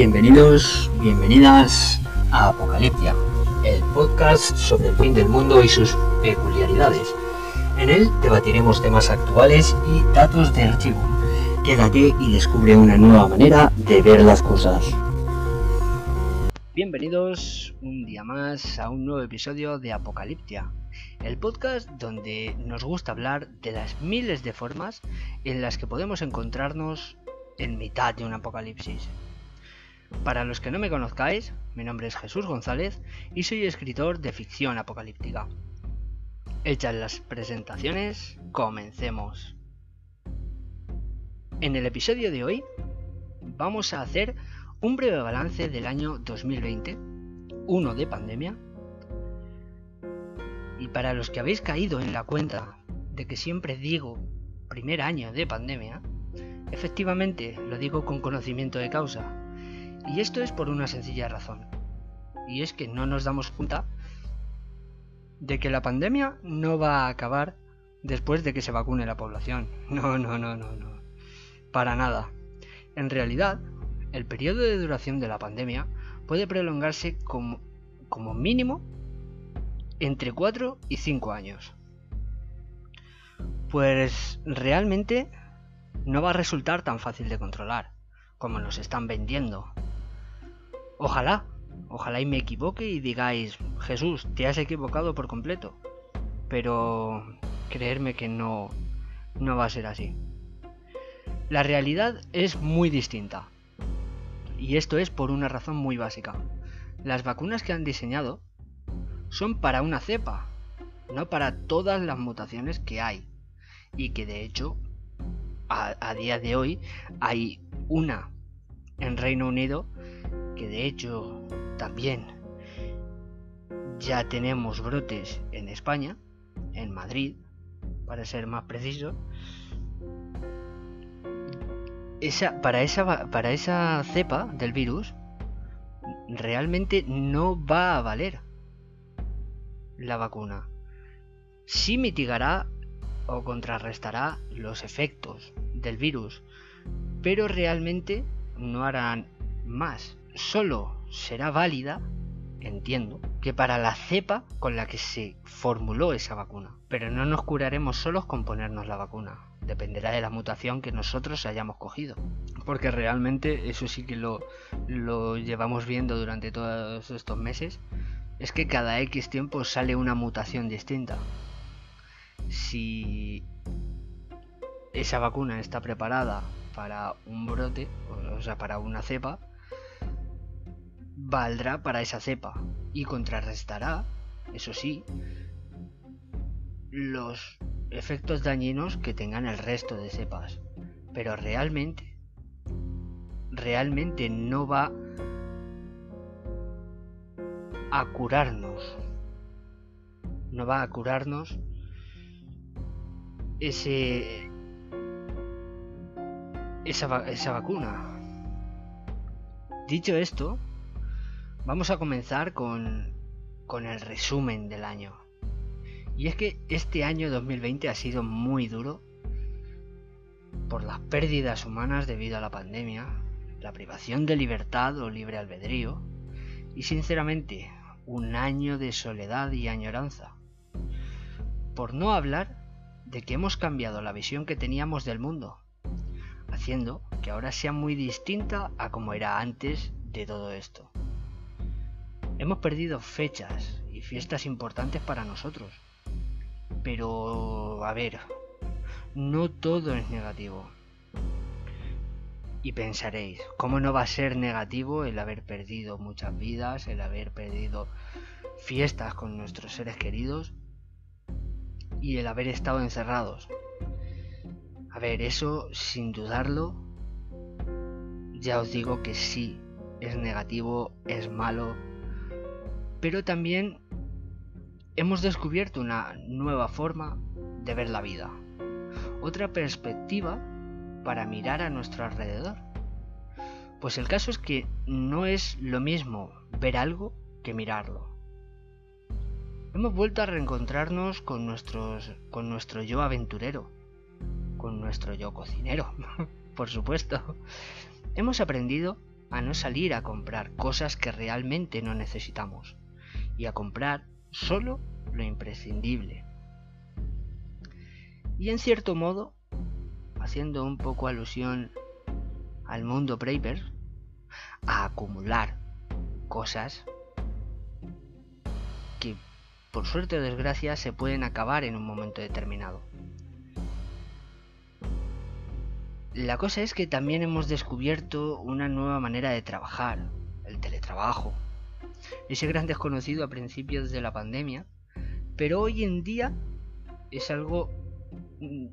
Bienvenidos, bienvenidas a Apocaliptia, el podcast sobre el fin del mundo y sus peculiaridades. En él debatiremos temas actuales y datos de archivo. Quédate y descubre una nueva manera de ver las cosas. Bienvenidos un día más a un nuevo episodio de Apocaliptia, el podcast donde nos gusta hablar de las miles de formas en las que podemos encontrarnos en mitad de un apocalipsis. Para los que no me conozcáis, mi nombre es Jesús González y soy escritor de ficción apocalíptica. Hechas las presentaciones, comencemos. En el episodio de hoy vamos a hacer un breve balance del año 2020, uno de pandemia. Y para los que habéis caído en la cuenta de que siempre digo primer año de pandemia, efectivamente lo digo con conocimiento de causa, y esto es por una sencilla razón. Y es que no nos damos cuenta de que la pandemia no va a acabar después de que se vacune la población. No, no, no, no, no. Para nada. En realidad, el periodo de duración de la pandemia puede prolongarse como, mínimo entre 4 y 5 años. Pues realmente no va a resultar tan fácil de controlar como nos están vendiendo. Ojalá, ojalá y me equivoque y digáis, Jesús, te has equivocado por completo. Pero creerme que no, no va a ser así. La realidad es muy distinta. Y esto es por una razón muy básica. Las vacunas que han diseñado son para una cepa, no para todas las mutaciones que hay. Y que de hecho, a, a día de hoy, hay una en Reino Unido que de hecho también ya tenemos brotes en España, en Madrid, para ser más preciso. Esa, para, esa, para esa cepa del virus realmente no va a valer la vacuna. Sí mitigará o contrarrestará los efectos del virus, pero realmente no harán más solo será válida, entiendo, que para la cepa con la que se formuló esa vacuna. Pero no nos curaremos solos con ponernos la vacuna. Dependerá de la mutación que nosotros hayamos cogido. Porque realmente eso sí que lo, lo llevamos viendo durante todos estos meses. Es que cada X tiempo sale una mutación distinta. Si esa vacuna está preparada para un brote, o sea, para una cepa, valdrá para esa cepa y contrarrestará, eso sí, los efectos dañinos que tengan el resto de cepas. Pero realmente, realmente no va a curarnos. No va a curarnos ese esa, esa vacuna. Dicho esto, Vamos a comenzar con, con el resumen del año. Y es que este año 2020 ha sido muy duro por las pérdidas humanas debido a la pandemia, la privación de libertad o libre albedrío, y sinceramente un año de soledad y añoranza. Por no hablar de que hemos cambiado la visión que teníamos del mundo, haciendo que ahora sea muy distinta a como era antes de todo esto. Hemos perdido fechas y fiestas importantes para nosotros. Pero, a ver, no todo es negativo. Y pensaréis, ¿cómo no va a ser negativo el haber perdido muchas vidas, el haber perdido fiestas con nuestros seres queridos y el haber estado encerrados? A ver, eso sin dudarlo, ya os digo que sí, es negativo, es malo, pero también hemos descubierto una nueva forma de ver la vida, otra perspectiva para mirar a nuestro alrededor. Pues el caso es que no es lo mismo ver algo que mirarlo. Hemos vuelto a reencontrarnos con, con nuestro yo aventurero, con nuestro yo cocinero, por supuesto. Hemos aprendido a no salir a comprar cosas que realmente no necesitamos y a comprar solo lo imprescindible. Y en cierto modo, haciendo un poco alusión al mundo Paper, a acumular cosas que por suerte o desgracia se pueden acabar en un momento determinado. La cosa es que también hemos descubierto una nueva manera de trabajar, el teletrabajo. Ese gran desconocido a principios de la pandemia, pero hoy en día es algo mm,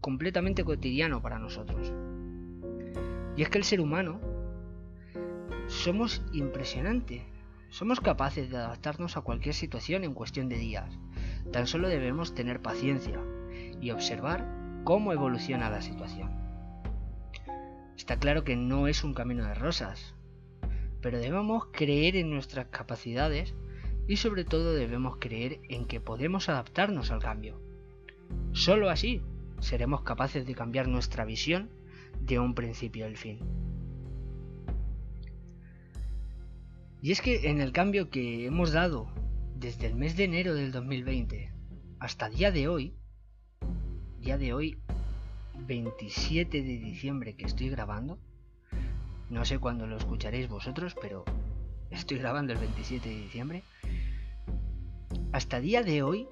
completamente cotidiano para nosotros. Y es que el ser humano somos impresionante. Somos capaces de adaptarnos a cualquier situación en cuestión de días. Tan solo debemos tener paciencia y observar cómo evoluciona la situación. Está claro que no es un camino de rosas, pero debemos creer en nuestras capacidades y sobre todo debemos creer en que podemos adaptarnos al cambio. Solo así seremos capaces de cambiar nuestra visión de un principio al fin. Y es que en el cambio que hemos dado desde el mes de enero del 2020 hasta día de hoy, día de hoy 27 de diciembre que estoy grabando. No sé cuándo lo escucharéis vosotros, pero estoy grabando el 27 de diciembre. Hasta día de hoy,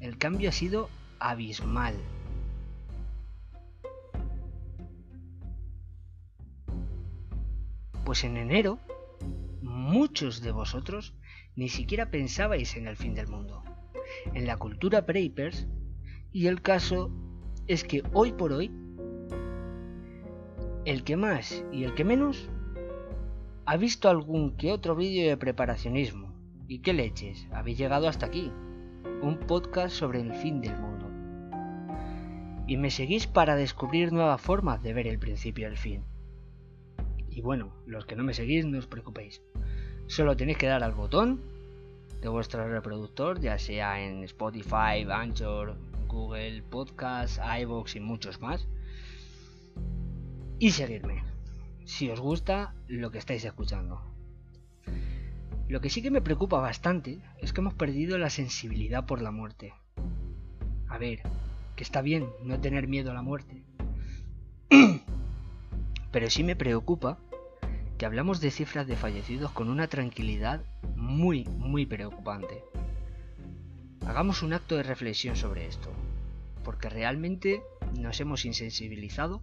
el cambio ha sido abismal. Pues en enero, muchos de vosotros ni siquiera pensabais en el fin del mundo, en la cultura Papers y el caso es que hoy por hoy, el que más y el que menos ha visto algún que otro vídeo de preparacionismo. ¿Y qué leches? Habéis llegado hasta aquí. Un podcast sobre el fin del mundo. Y me seguís para descubrir nuevas formas de ver el principio del fin. Y bueno, los que no me seguís, no os preocupéis. Solo tenéis que dar al botón de vuestro reproductor, ya sea en Spotify, Anchor, Google Podcast, iVoox y muchos más. Y seguirme, si os gusta lo que estáis escuchando. Lo que sí que me preocupa bastante es que hemos perdido la sensibilidad por la muerte. A ver, que está bien no tener miedo a la muerte. Pero sí me preocupa que hablamos de cifras de fallecidos con una tranquilidad muy, muy preocupante. Hagamos un acto de reflexión sobre esto, porque realmente nos hemos insensibilizado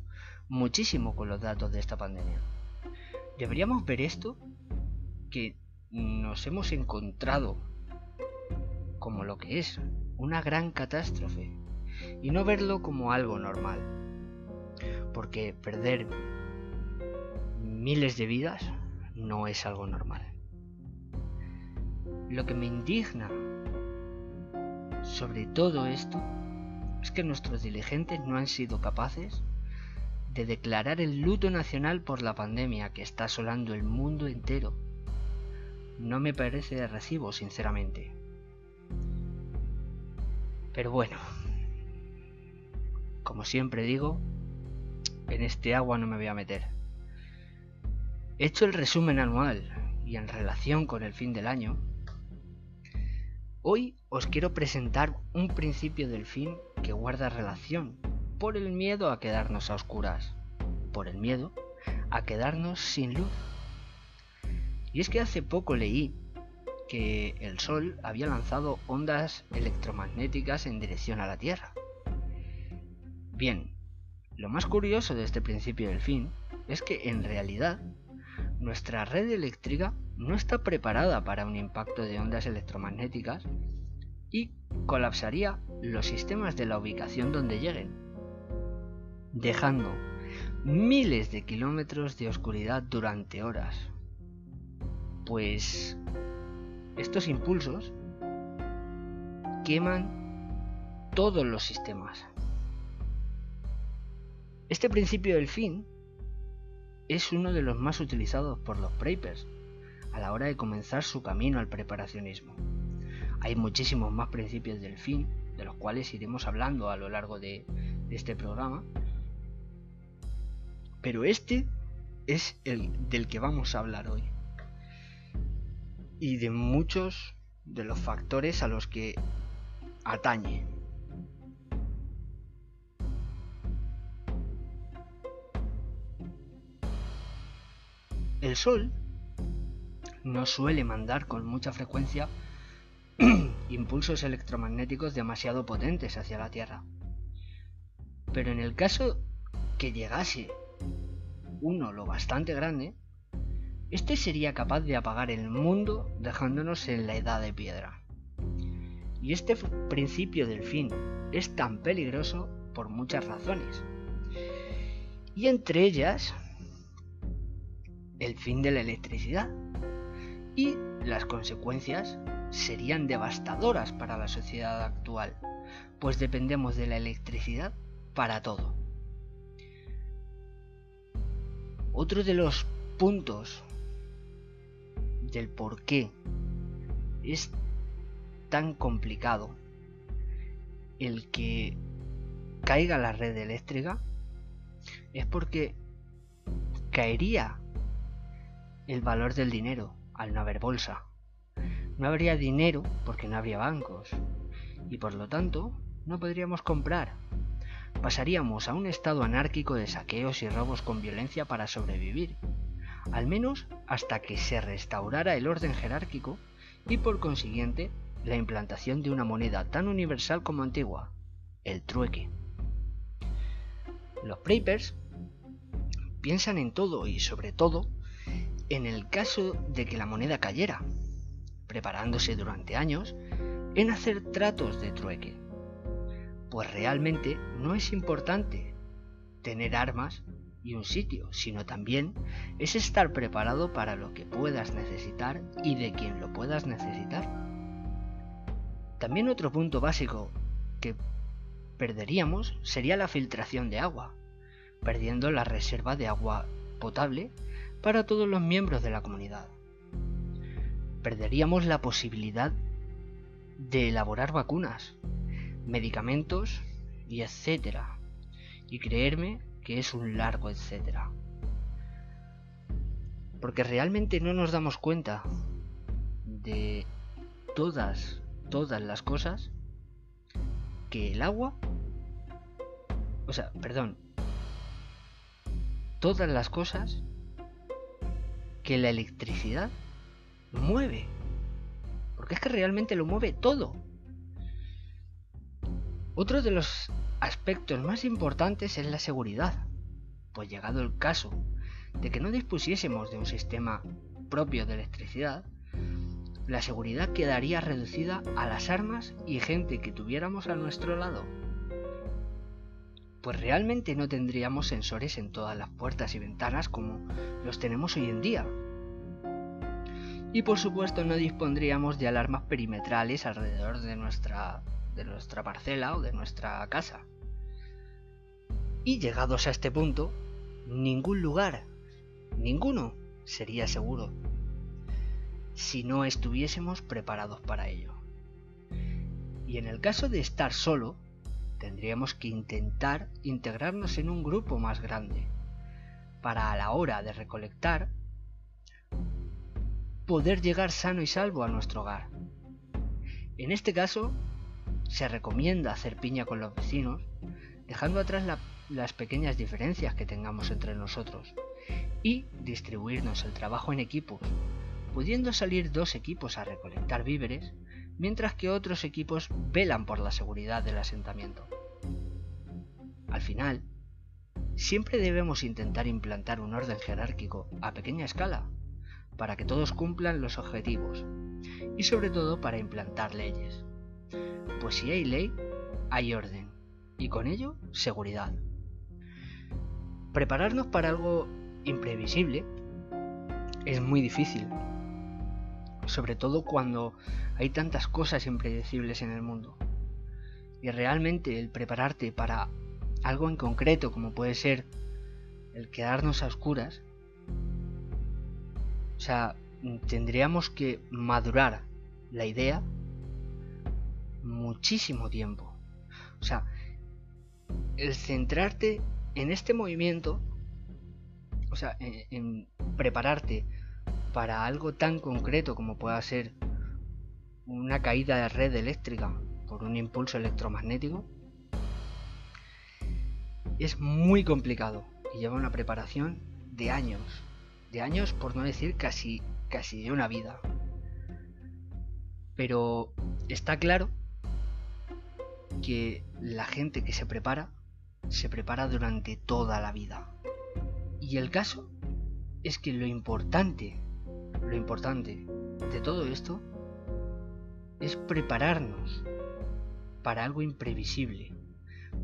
muchísimo con los datos de esta pandemia. Deberíamos ver esto que nos hemos encontrado como lo que es, una gran catástrofe, y no verlo como algo normal. Porque perder miles de vidas no es algo normal. Lo que me indigna sobre todo esto es que nuestros dirigentes no han sido capaces de declarar el luto nacional por la pandemia que está asolando el mundo entero. No me parece de recibo, sinceramente. Pero bueno, como siempre digo, en este agua no me voy a meter. Hecho el resumen anual y en relación con el fin del año, Hoy os quiero presentar un principio del fin que guarda relación por el miedo a quedarnos a oscuras, por el miedo a quedarnos sin luz. Y es que hace poco leí que el Sol había lanzado ondas electromagnéticas en dirección a la Tierra. Bien, lo más curioso de este principio del fin es que en realidad nuestra red eléctrica no está preparada para un impacto de ondas electromagnéticas y colapsaría los sistemas de la ubicación donde lleguen, dejando miles de kilómetros de oscuridad durante horas. Pues estos impulsos queman todos los sistemas. Este principio del fin es uno de los más utilizados por los Prapers a la hora de comenzar su camino al preparacionismo. Hay muchísimos más principios del fin, de los cuales iremos hablando a lo largo de, este programa. Pero este es el del que vamos a hablar hoy. Y de muchos de los factores a los que atañe. El Sol no suele mandar con mucha frecuencia impulsos electromagnéticos demasiado potentes hacia la Tierra. Pero en el caso que llegase uno lo bastante grande, este sería capaz de apagar el mundo dejándonos en la edad de piedra. Y este principio del fin es tan peligroso por muchas razones. Y entre ellas, el fin de la electricidad. Y las consecuencias serían devastadoras para la sociedad actual, pues dependemos de la electricidad para todo. Otro de los puntos del por qué es tan complicado el que caiga la red eléctrica es porque caería el valor del dinero al no haber bolsa. No habría dinero porque no habría bancos y por lo tanto no podríamos comprar. Pasaríamos a un estado anárquico de saqueos y robos con violencia para sobrevivir, al menos hasta que se restaurara el orden jerárquico y por consiguiente la implantación de una moneda tan universal como antigua, el trueque. Los papers piensan en todo y sobre todo en el caso de que la moneda cayera, preparándose durante años en hacer tratos de trueque. Pues realmente no es importante tener armas y un sitio, sino también es estar preparado para lo que puedas necesitar y de quien lo puedas necesitar. También otro punto básico que perderíamos sería la filtración de agua, perdiendo la reserva de agua potable para todos los miembros de la comunidad perderíamos la posibilidad de elaborar vacunas, medicamentos y etcétera. Y creerme que es un largo etcétera. Porque realmente no nos damos cuenta de todas, todas las cosas que el agua, o sea, perdón, todas las cosas que la electricidad mueve. Porque es que realmente lo mueve todo. Otro de los aspectos más importantes es la seguridad. Pues llegado el caso de que no dispusiésemos de un sistema propio de electricidad, la seguridad quedaría reducida a las armas y gente que tuviéramos a nuestro lado. Pues realmente no tendríamos sensores en todas las puertas y ventanas como los tenemos hoy en día, y por supuesto no dispondríamos de alarmas perimetrales alrededor de nuestra, de nuestra parcela o de nuestra casa. Y llegados a este punto, ningún lugar, ninguno, sería seguro si no estuviésemos preparados para ello. Y en el caso de estar solo, tendríamos que intentar integrarnos en un grupo más grande, para a la hora de recolectar poder llegar sano y salvo a nuestro hogar. En este caso, se recomienda hacer piña con los vecinos, dejando atrás las pequeñas diferencias que tengamos entre nosotros, y distribuirnos el trabajo en equipos, pudiendo salir dos equipos a recolectar víveres, mientras que otros equipos velan por la seguridad del asentamiento. Al final, siempre debemos intentar implantar un orden jerárquico a pequeña escala, para que todos cumplan los objetivos y sobre todo para implantar leyes. Pues si hay ley, hay orden y con ello seguridad. Prepararnos para algo imprevisible es muy difícil, sobre todo cuando hay tantas cosas impredecibles en el mundo. Y realmente el prepararte para algo en concreto como puede ser el quedarnos a oscuras o sea, tendríamos que madurar la idea muchísimo tiempo. O sea, el centrarte en este movimiento o sea, en, prepararte para algo tan concreto como pueda ser una caída de red eléctrica por un impulso electromagnético, es muy complicado y lleva una preparación de años, de años por no decir casi, casi de una vida. Pero está claro que la gente que se prepara, se prepara durante toda la vida. Y el caso es que lo importante, lo importante de todo esto es prepararnos para algo imprevisible,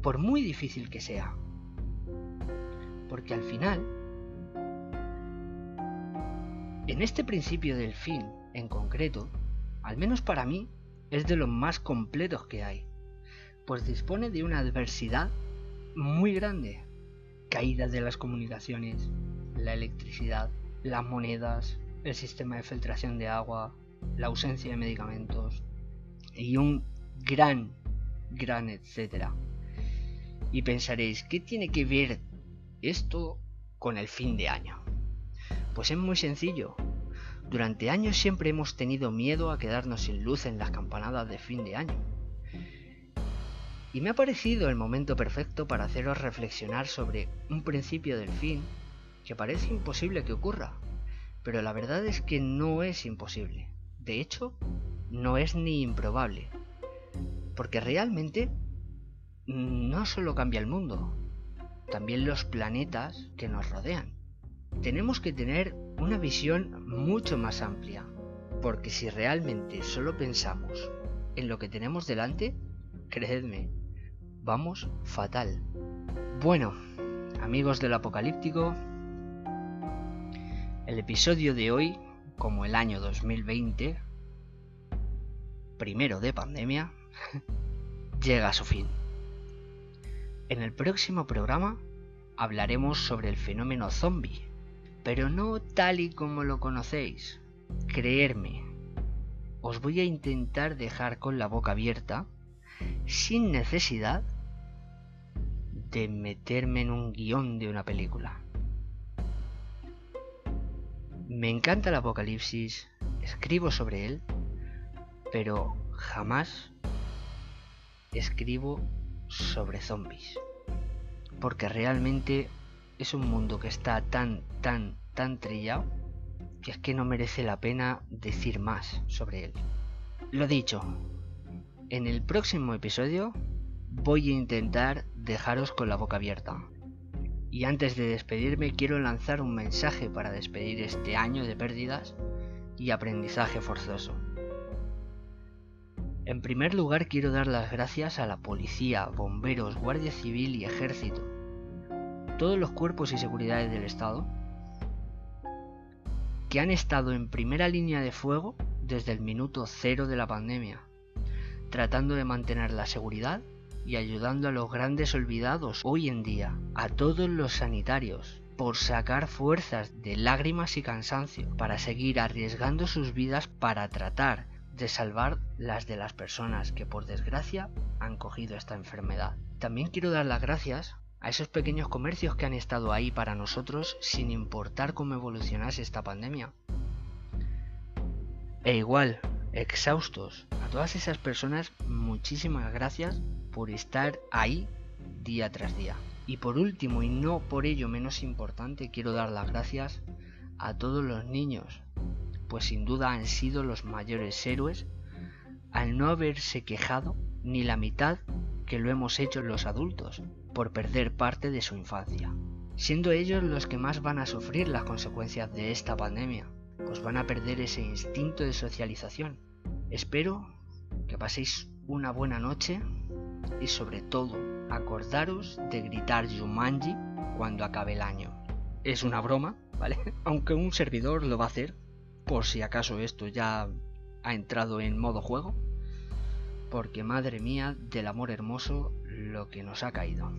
por muy difícil que sea. Porque al final, en este principio del fin en concreto, al menos para mí, es de los más completos que hay, pues dispone de una adversidad muy grande. Caídas de las comunicaciones, la electricidad, las monedas, el sistema de filtración de agua, la ausencia de medicamentos y un gran, gran etcétera. Y pensaréis, ¿qué tiene que ver esto con el fin de año? Pues es muy sencillo. Durante años siempre hemos tenido miedo a quedarnos sin luz en las campanadas de fin de año. Y me ha parecido el momento perfecto para haceros reflexionar sobre un principio del fin que parece imposible que ocurra, pero la verdad es que no es imposible. De hecho, no es ni improbable. Porque realmente no solo cambia el mundo, también los planetas que nos rodean. Tenemos que tener una visión mucho más amplia, porque si realmente solo pensamos en lo que tenemos delante, creedme, vamos fatal. Bueno, amigos del apocalíptico, el episodio de hoy, como el año 2020, primero de pandemia, llega a su fin. En el próximo programa hablaremos sobre el fenómeno zombie, pero no tal y como lo conocéis. Creerme, os voy a intentar dejar con la boca abierta, sin necesidad de meterme en un guion de una película. Me encanta el apocalipsis, escribo sobre él, pero jamás escribo sobre zombies. Porque realmente es un mundo que está tan, tan, tan trillado que es que no merece la pena decir más sobre él. Lo dicho, en el próximo episodio voy a intentar dejaros con la boca abierta. Y antes de despedirme quiero lanzar un mensaje para despedir este año de pérdidas y aprendizaje forzoso. En primer lugar quiero dar las gracias a la policía, bomberos, guardia civil y ejército, todos los cuerpos y seguridades del Estado, que han estado en primera línea de fuego desde el minuto cero de la pandemia, tratando de mantener la seguridad y ayudando a los grandes olvidados hoy en día, a todos los sanitarios, por sacar fuerzas de lágrimas y cansancio, para seguir arriesgando sus vidas para tratar de salvar las de las personas que por desgracia han cogido esta enfermedad. También quiero dar las gracias a esos pequeños comercios que han estado ahí para nosotros sin importar cómo evolucionase esta pandemia. E igual, exhaustos, a todas esas personas muchísimas gracias por estar ahí día tras día. Y por último, y no por ello menos importante, quiero dar las gracias a todos los niños, pues sin duda han sido los mayores héroes al no haberse quejado ni la mitad que lo hemos hecho los adultos por perder parte de su infancia, siendo ellos los que más van a sufrir las consecuencias de esta pandemia, pues van a perder ese instinto de socialización. Espero que paséis una buena noche y sobre todo acordaros de gritar Jumanji cuando acabe el año. Es una broma, ¿vale? Aunque un servidor lo va a hacer, por si acaso esto ya ha entrado en modo juego. Porque madre mía, del amor hermoso, lo que nos ha caído.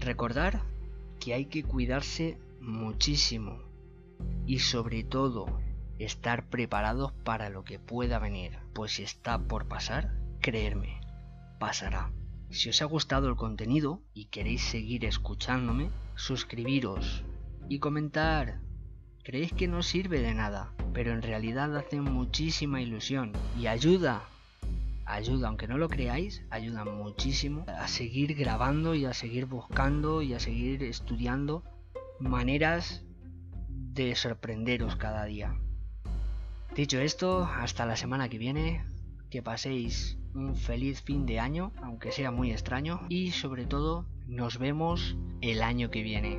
Recordar que hay que cuidarse muchísimo y sobre todo estar preparados para lo que pueda venir, pues si está por pasar, creerme, pasará. Si os ha gustado el contenido y queréis seguir escuchándome, suscribiros y comentar. Creéis que no sirve de nada, pero en realidad hace muchísima ilusión y ayuda. Ayuda, aunque no lo creáis, ayuda muchísimo a seguir grabando y a seguir buscando y a seguir estudiando maneras de sorprenderos cada día. Dicho esto, hasta la semana que viene, que paséis un feliz fin de año, aunque sea muy extraño, y sobre todo nos vemos el año que viene.